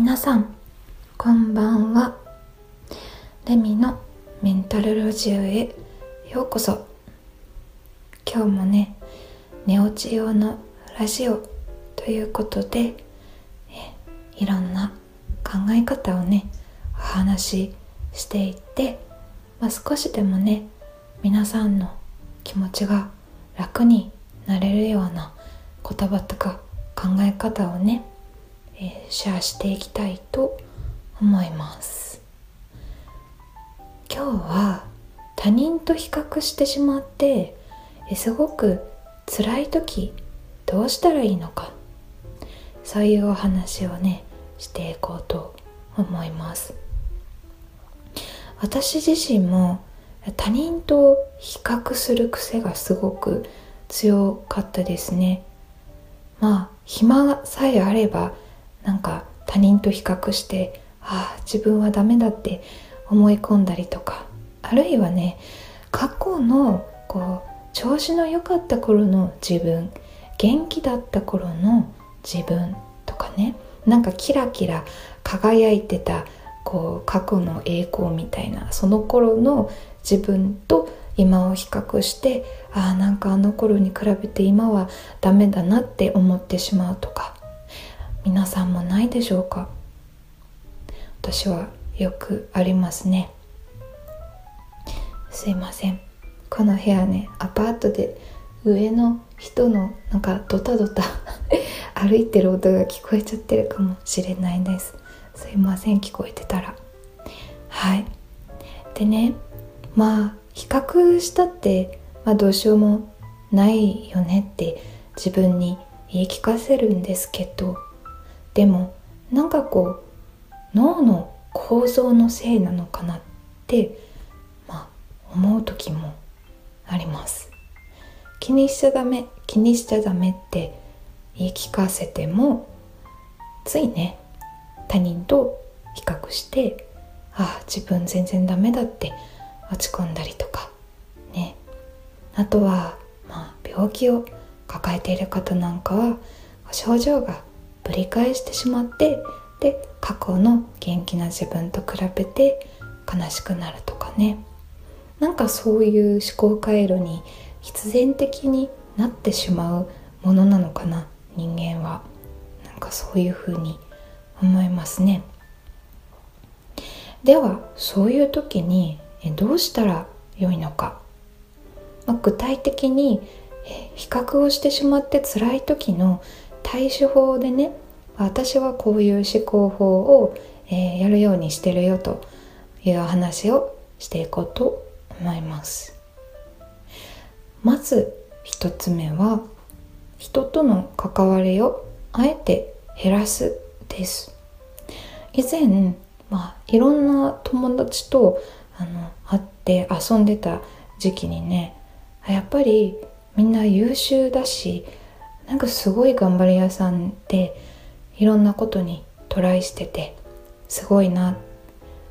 皆さんこんばんは。レミのメンタルラジオへようこそ。今日もね寝落ち用のラジオということでいろんな考え方をねお話ししていって、まあ、少しでもね皆さんの気持ちが楽になれるような言葉とか考え方をねえ、シェアしていきたいと思います。今日は他人と比較してしまってすごく辛い時どうしたらいいのか。そういうお話をねしていこうと思います。私自身も他人と比較する癖がすごく強かったですね。まあ暇さえあればなんか他人と比較してああ自分はダメだって思い込んだりとか。あるいはね過去のこう調子の良かった頃の自分元気だった頃の自分とかね。なんかキラキラ輝いてたこう過去の栄光みたいなその頃の自分と今を比較してああなんかあの頃に比べて今はダメだなって思ってしまうとか。皆さんもないでしょうか？私はよくありますね。すいません。この部屋ねアパートで上の人のなんかドタドタ 歩いてる音が聞こえちゃってるかもしれないです。すいません聞こえてたら。はい。でねまあ比較したって、まあ、どうしようもないよねって自分に言い聞かせるんですけどでもなんかこう脳の構造のせいなのかなって、まあ、思う時もあります。気にしちゃダメ気にしちゃダメって言い聞かせてもついね他人と比較してああ自分全然ダメだって落ち込んだりとかね。あとは、まあ、病気を抱えている方なんかは症状がぶり返してしまってで過去の元気な自分と比べて悲しくなるとかね。なんかそういう思考回路に必然的になってしまうものなのかな人間は。なんかそういうふうに思いますね。ではそういう時にどうしたらよいのか、まあ、具体的に比較をしてしまって辛い時の対処法でね私はこういう思考法を、えー、やるようにしてるよという話をしていこうと思います。まず一つ目は人との関わりをあえて減らすです。以前、まあ、いろんな友達とあの会って遊んでた時期にねやっぱりみんな優秀だしなんかすごい頑張り屋さんでいろんなことにトライしててすごいな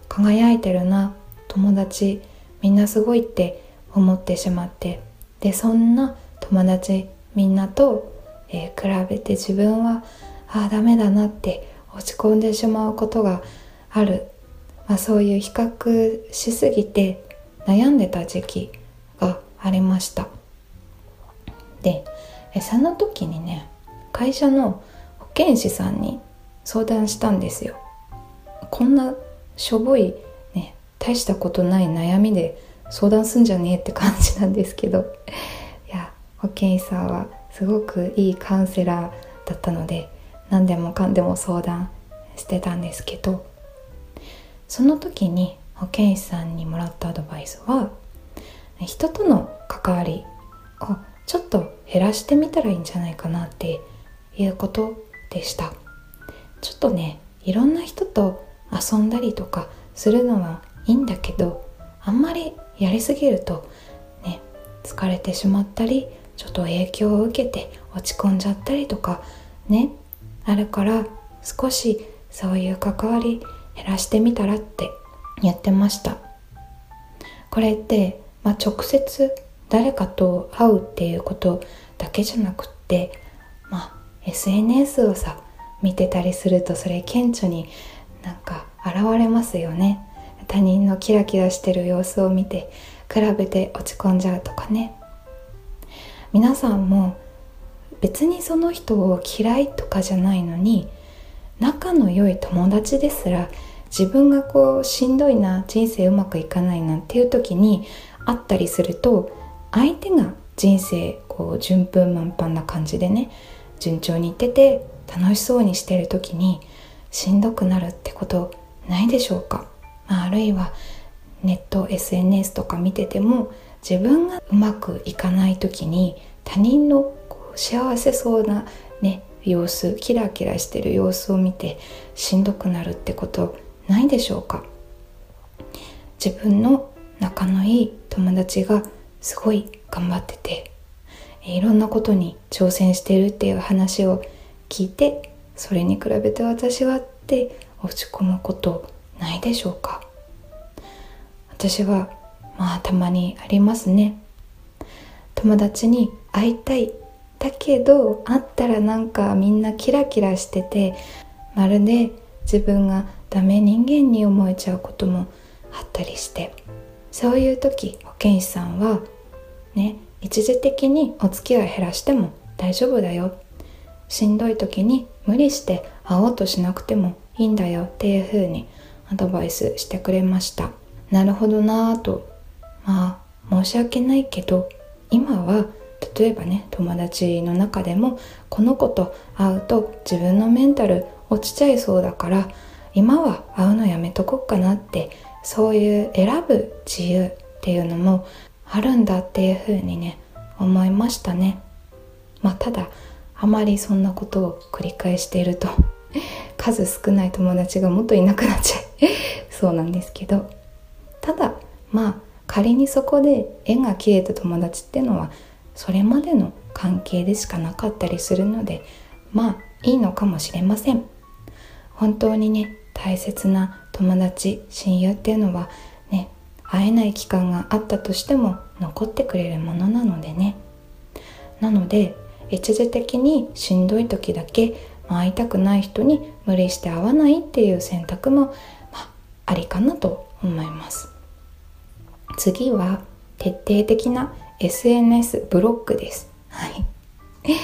輝いてるな友達みんなすごいって思ってしまってでそんな友達みんなと、えー、比べて自分はああダメだなって落ち込んでしまうことがある、まあ、そういう比較しすぎて悩んでた時期がありました。でその時にね会社の保健師さんに相談したんですよ。こんなしょぼいね大したことない悩みで相談すんじゃねえって感じなんですけど。いや保健師さんはすごくいいカウンセラーだったので何でもかんでも相談してたんですけど。その時に保健師さんにもらったアドバイスは人との関わりをちょっと減らしてみたらいいんじゃないかなっていうことでした。ちょっとねいろんな人と遊んだりとかするのはいいんだけどあんまりやりすぎるとね疲れてしまったりちょっと影響を受けて落ち込んじゃったりとかねあるから少しそういう関わり減らしてみたらって言ってました。これって、まあ、直接誰かと会うっていうことだけじゃなくってまあ SNS をさ見てたりするとそれ顕著になんか現れますよね。他人のキラキラしてる様子を見て比べて落ち込んじゃうとかね。皆さんも別にその人を嫌いとかじゃないのに仲の良い友達ですら自分がこうしんどいな人生うまくいかないなっていう時に会ったりすると相手が人生こう順風満帆な感じでね順調にいってて楽しそうにしてる時にしんどくなるってことないでしょうか、まあ、あるいはネット SNS とか見てても自分がうまくいかない時に他人のこう幸せそうなね様子キラキラしてる様子を見てしんどくなるってことないでしょうか？自分の仲のいい友達がすごい頑張ってていろんなことに挑戦してるっていう話を聞いてそれに比べて私はって落ち込むことないでしょうか。私はまあたまにありますね。友達に会いたいだけど会ったらなんかみんなキラキラしててまるで自分がダメ人間に思えちゃうこともあったりして。そういう時保健師さんはね一時的にお付き合い減らしても大丈夫だよ。しんどい時に無理して会おうとしなくてもいいんだよっていう風にアドバイスしてくれました。なるほどなぁと。まあ申し訳ないけど今は例えばね友達の中でもこの子と会うと自分のメンタル落ちちゃいそうだから今は会うのやめとこっかなってそういう選ぶ自由っていうのもあるんだっていうふうにね思いましたね。まあただあまりそんなことを繰り返していると 数少ない友達がもっといなくなっちゃう。そうなんですけど。ただまあ仮にそこで縁が切れた友達ってのはそれまでの関係でしかなかったりするのでまあいいのかもしれません。本当にね大切な友達親友っていうのはね会えない期間があったとしても残ってくれるものなのでね。なので一時的にしんどい時だけ会いたくない人に無理して会わないっていう選択も、まあ、ありかなと思います。次は徹底的な SNS ブロックです。はい。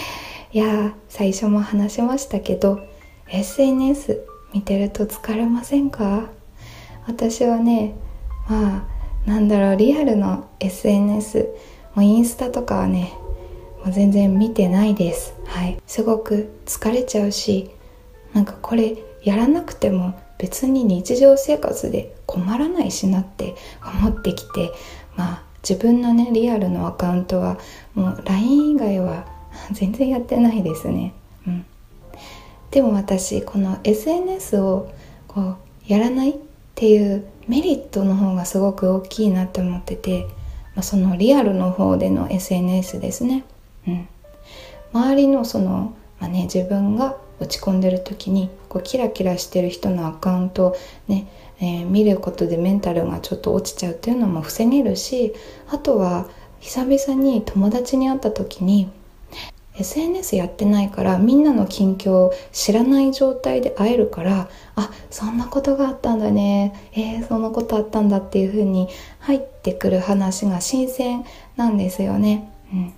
いや最初も話しましたけど SNS 見てると疲れませんか？私はねまあなんだろうリアルの SNS もうインスタとかはねもう全然見てないです。はい。すごく疲れちゃうしなんかこれやらなくても別に日常生活で困らないしなって思ってきてまあ自分のねリアルのアカウントはもう LINE 以外は全然やってないですね。でも私この SNS をこうやらないっていうメリットの方がすごく大きいなって思ってて、まあ、そのリアルの方での SNS ですね、うん、周りのその、まあね、自分が落ち込んでる時にこうキラキラしてる人のアカウントをね、えー、見ることでメンタルがちょっと落ちちゃうっていうのも防げるしあとは久々に友達に会った時に SNS やってないからみんなの近況を知らない状態で会えるからあそんなことがあったんだねえー、そんなことあったんだっていう風に入ってくる話が新鮮なんですよね。うん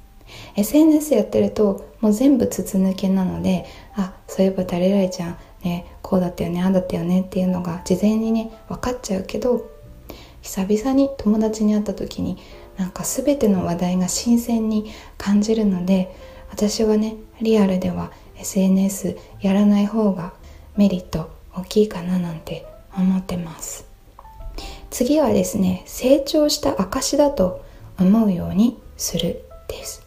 SNS やってるともう全部筒抜けなのであそういえば誰々ちゃんねこうだったよねああだったよねっていうのが事前にね分かっちゃうけど久々に友達に会った時になんか全ての話題が新鮮に感じるので私はねリアルでは SNS やらない方がメリット大きいかななんて思ってます。次はですね成長した証だと思うようにするです。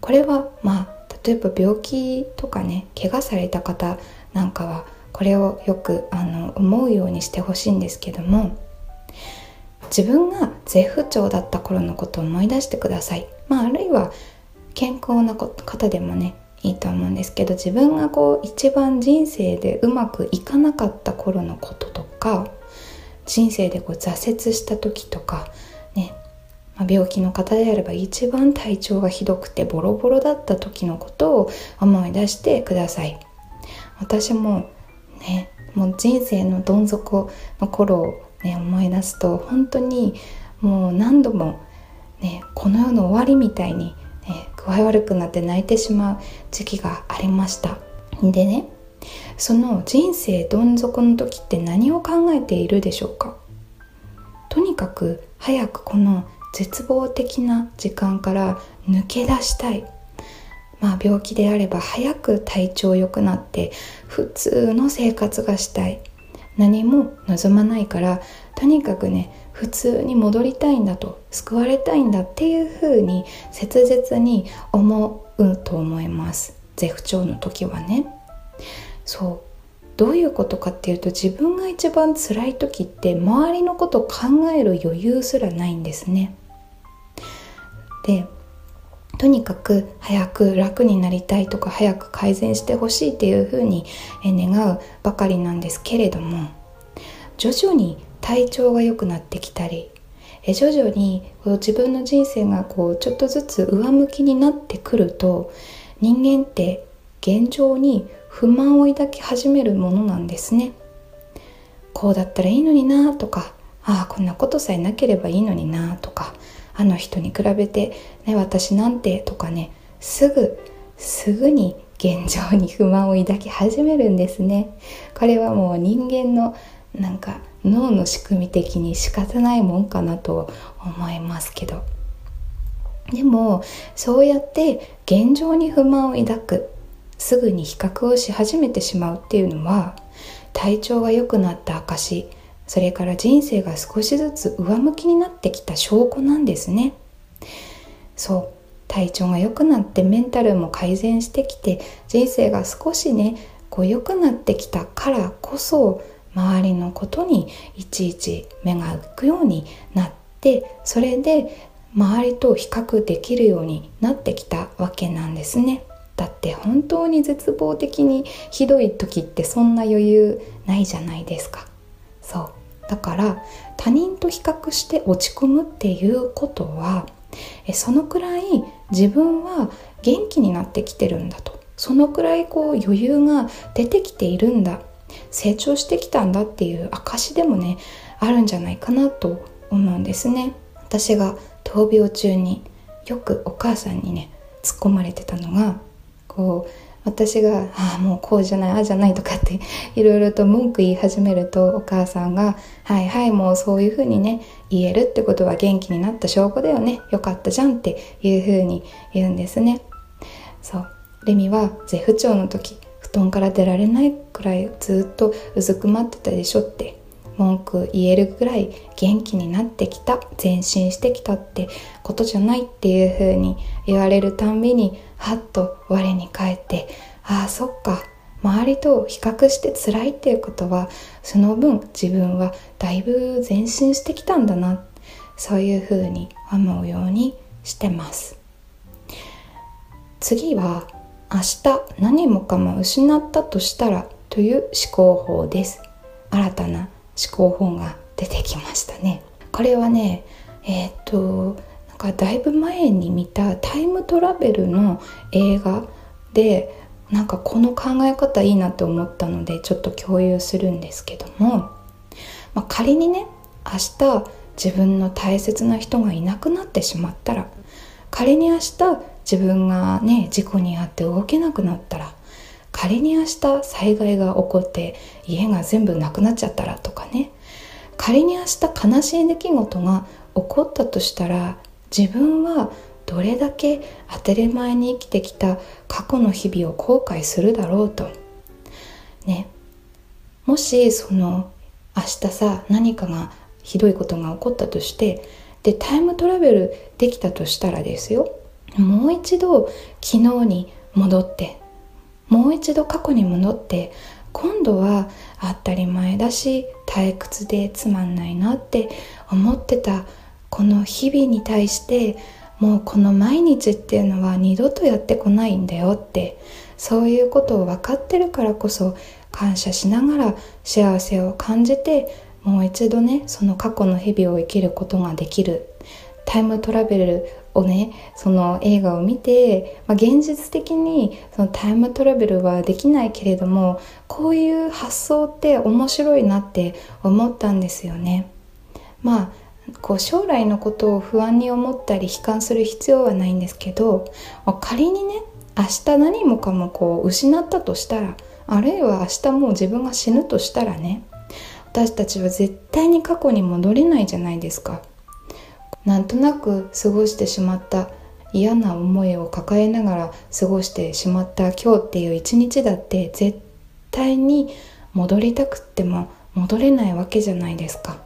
これはまあ例えば病気とかね怪我された方なんかはこれをよくあの思うようにしてほしいんですけども自分が絶不調だった頃のことを思い出してください、まあ、あるいは健康な方でもねいいと思うんですけど自分がこう一番人生でうまくいかなかった頃のこととか人生でこう挫折した時とかね、まあ、病気の方であれば一番体調がひどくてボロボロだった時のことを思い出してください。私もねもう人生のどん底の頃を、ね、思い出すと本当にもう何度も、ね、この世の終わりみたいに、具合悪くなって泣いてしまう時期がありました。でねその人生どん底の時って何を考えているでしょうか？とにかく早くこの絶望的な時間から抜け出したい。まあ病気であれば早く体調良くなって普通の生活がしたい。何も望まないからとにかくね普通に戻りたいんだと救われたいんだっていうふうに切実に思うと思います。絶不調の時はね。そう。どういうことかっていうと自分が一番辛い時って周りのことを考える余裕すらないんですね。でとにかく早く楽になりたいとか早く改善してほしいっていうふうに願うばかりなんですけれども徐々に体調が良くなってきたり徐々に自分の人生がこうちょっとずつ上向きになってくると人間って現状に不満を抱き始めるものなんですね。こうだったらいいのになとかああこんなことさえなければいいのになとかあの人に比べて、ね、私なんてとかねすぐすぐに現状に不満を抱き始めるんですね。これはもう人間のなんか脳の仕組み的に仕方ないもんかなと思いますけど。でもそうやって現状に不満を抱くすぐに比較をし始めてしまうっていうのは体調が良くなった証それから人生が少しずつ上向きになってきた証拠なんですね。そう。体調が良くなってメンタルも改善してきて人生が少しねこう良くなってきたからこそ周りのことにいちいち目が行くようになってそれで周りと比較できるようになってきたわけなんですね。だって本当に絶望的にひどい時ってそんな余裕ないじゃないですか。そう。だから他人と比較して落ち込むっていうことはそのくらい自分は元気になってきてるんだと。そのくらいこう余裕が出てきているんだ。成長してきたんだっていう証でもねあるんじゃないかなと思うんですね。私が闘病中によくお母さんにね突っ込まれてたのがこう私が「ああもうこうじゃないああじゃない」とかっていろいろと文句言い始めるとお母さんが「はいはいもうそういうふうにね言えるってことは元気になった証拠だよね。よかったじゃん」っていうふうに言うんですね。そう。レミは絶不調の時布団から出られないくらいずっとうずくまってたでしょって。文句言えるぐらい元気になってきた。前進してきたって。ことじゃないっていう風に言われるたんびにはっと我に返って。ああそっか。周りと比較して辛いっていうことはその分自分はだいぶ前進してきたんだな。そういう風に思うようにしてます。次は明日何もかも失ったとしたらという思考法です。新たな思考本が出てきましたね。これはねえっ、となんかだいぶ前に見たタイムトラベルの映画でなんかこの考え方いいなと思ったのでちょっと共有するんですけども、まあ、仮にね明日自分の大切な人がいなくなってしまったら仮に明日自分がね事故に遭って動けなくなったら仮に明日災害が起こって家が全部なくなっちゃったらとかね。仮に明日悲しい出来事が起こったとしたら自分はどれだけ当たり前に生きてきた過去の日々を後悔するだろうと。ね。もしその明日さ何かがひどいことが起こったとしてでタイムトラベルできたとしたらですよ。もう一度昨日に戻ってもう一度過去に戻って今度は当たり前だし退屈でつまんないなって思ってたこの日々に対してもうこの毎日っていうのは二度とやってこないんだよってそういうことを分かってるからこそ感謝しながら幸せを感じてもう一度ねその過去の日々を生きることができる。タイムトラベルをねその映画を見て、まあ、現実的にそのタイムトラベルはできないけれどもこういう発想って面白いなって思ったんですよね。まあこう将来のことを不安に思ったり悲観する必要はないんですけど仮にね明日何もかもこう失ったとしたらあるいは明日もう自分が死ぬとしたらね私たちは絶対に過去に戻れないじゃないですかなんとなく過ごしてしまった嫌な思いを抱えながら過ごしてしまった今日っていう一日だって絶対に戻りたくっても戻れないわけじゃないですか。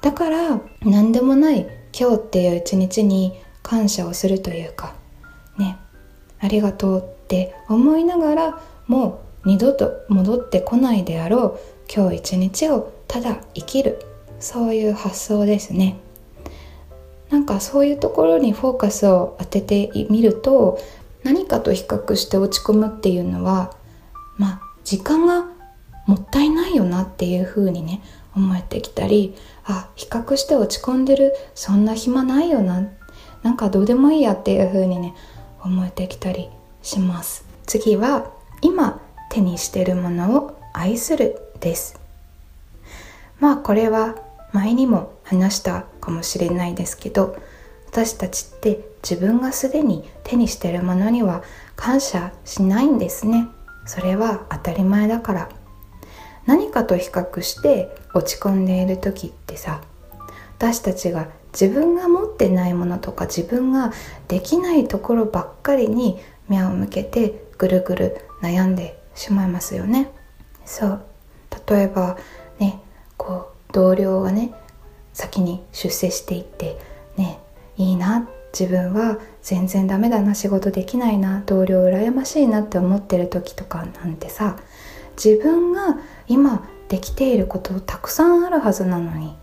だから何でもない今日っていう一日に感謝をするというかねありがとうって思いながらもう二度と戻ってこないであろう今日一日をただ生きる。そういう発想ですね。なんかそういうところにフォーカスを当ててみると何かと比較して落ち込むっていうのはまあ時間がもったいないよなっていう風にね思えてきたりあ比較して落ち込んでるそんな暇ないよななんかどうでもいいやっていう風にね思えてきたりします。次は今手にしてるものを愛するです。まあこれは前にも話したかもしれないですけど私たちって自分がすでに手にしてるものには感謝しないんですね。それは当たり前だから。何かと比較して落ち込んでいる時ってさ私たちが自分が持ってないものとか自分ができないところばっかりに目を向けてぐるぐる悩んでしまいますよね。そう。例えばねこう同僚がね先に出世していってねいいな自分は全然ダメだな仕事できないな同僚羨ましいなって思ってる時とかなんてさ自分が今できていることたくさんあるはずなのに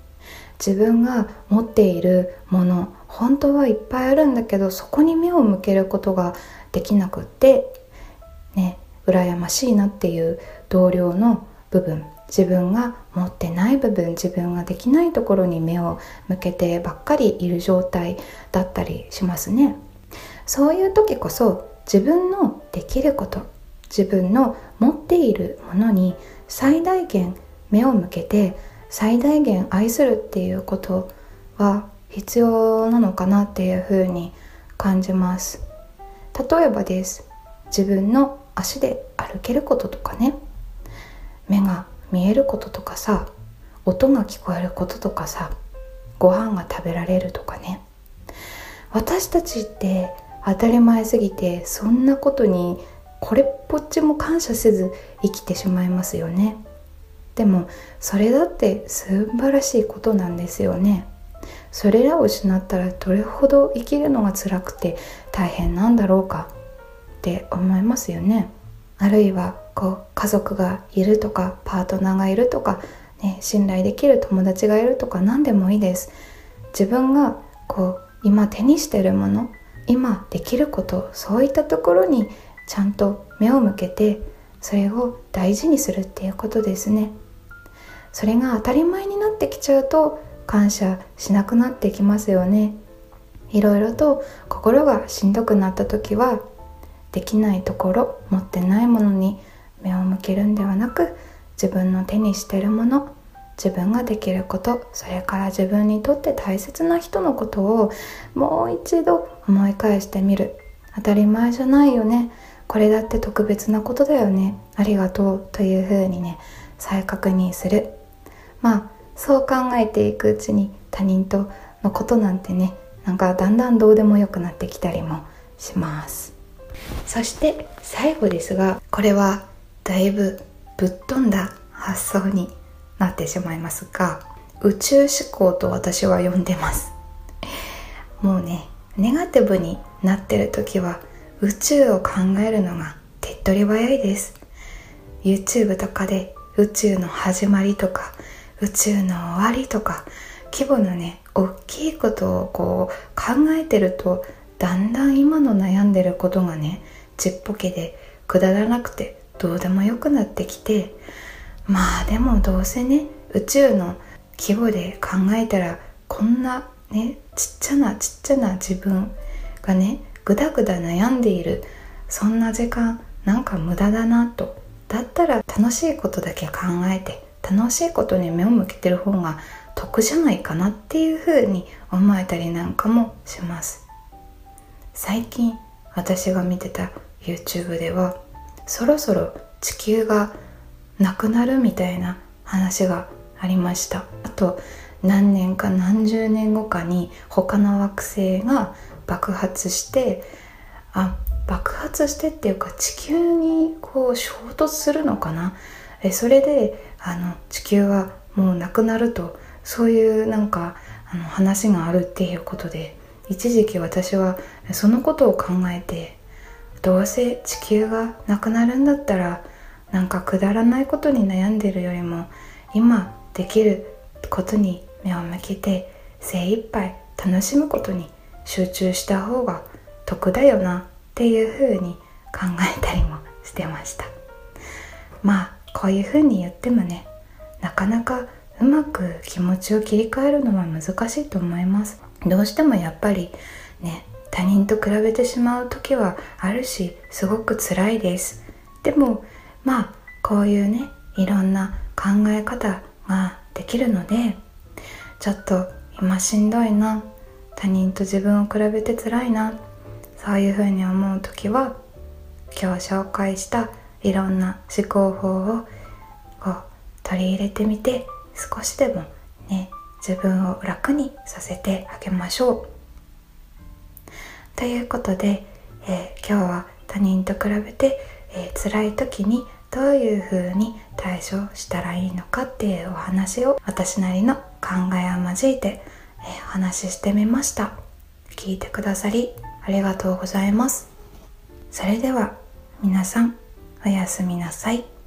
自分が持っているもの本当はいっぱいあるんだけどそこに目を向けることができなくってね羨ましいなっていう同僚の部分。自分が持ってない部分自分ができないところに目を向けてばっかりいる状態だったりしますね。そういう時こそ自分のできること自分の持っているものに最大限目を向けて最大限愛するっていうことは必要なのかなっていうふうに感じます。例えばです。自分の足で歩けることとかね。目が見えることとかさ音が聞こえることとかさご飯が食べられるとかね。私たちって当たり前すぎてそんなことにこれっぽっちも感謝せず生きてしまいますよね。でもそれだって素晴らしいことなんですよね。それらを失ったらどれほど生きるのが辛くて大変なんだろうかって思いますよね。あるいはこう家族がいるとかパートナーがいるとか、ね、信頼できる友達がいるとか何でもいいです。自分がこう今手にしてるもの今できることそういったところにちゃんと目を向けてそれを大事にするっていうことですね。それが当たり前になってきちゃうと感謝しなくなってきますよね。いろいろと心がしんどくなった時はできないところ持ってないものに目を向けるんではなく自分の手にしてるもの自分ができることそれから自分にとって大切な人のことをもう一度思い返してみる。当たり前じゃないよね。これだって特別なことだよね。ありがとうというふうにね再確認する。まあそう考えていくうちに他人とのことなんてねなんかだんだんどうでもよくなってきたりもします。そして最後ですがこれはだいぶぶっ飛んだ発想になってしまいますが宇宙思考と私は呼んでます。もうねネガティブになってる時は宇宙を考えるのが手っ取り早いです。YouTube とかで宇宙の始まりとか宇宙の終わりとか規模のね大きいことをこう考えてるとだんだん今の悩んでることがねちっぽけでくだらなくてどうでもよくなってきてまあでもどうせね宇宙の規模で考えたらこんなねちっちゃなちっちゃな自分がねぐだぐだ悩んでいるそんな時間なんか無駄だなと。だったら楽しいことだけ考えて楽しいことに目を向けてる方が得じゃないかなっていうふうに思えたりなんかもします。最近私が見てた YouTube ではそろそろ地球がなくなるみたいな話がありました。あと何年か何十年後かに他の惑星が爆発してあ爆発してっていうか地球にこう衝突するのかな？えそれであの地球はもうなくなるとそういうなんかあの話があるっていうことで一時期私はそのことを考えてどうせ地球がなくなるんだったらなんかくだらないことに悩んでるよりも今できることに目を向けて精一杯楽しむことに集中した方が得だよなっていうふうに考えたりもしてました。まあこういうふうに言ってもねなかなかうまく気持ちを切り替えるのは難しいと思います。どうしてもやっぱりね他人と比べてしまう時はあるしすごく辛いです。でもまあこういうねいろんな考え方ができるのでちょっと今しんどいな他人と自分を比べて辛いなそういうふうに思う時は今日紹介したいろんな思考法をこう取り入れてみて少しでもね自分を楽にさせてあげましょう。ということで、えー、今日は他人と比べて、えー、辛い時にどういう風に対処したらいいのかっていうお話を私なりの考えを交えて、えー、お話ししてみました。聞いてくださりありがとうございます。それでは皆さんおやすみなさい。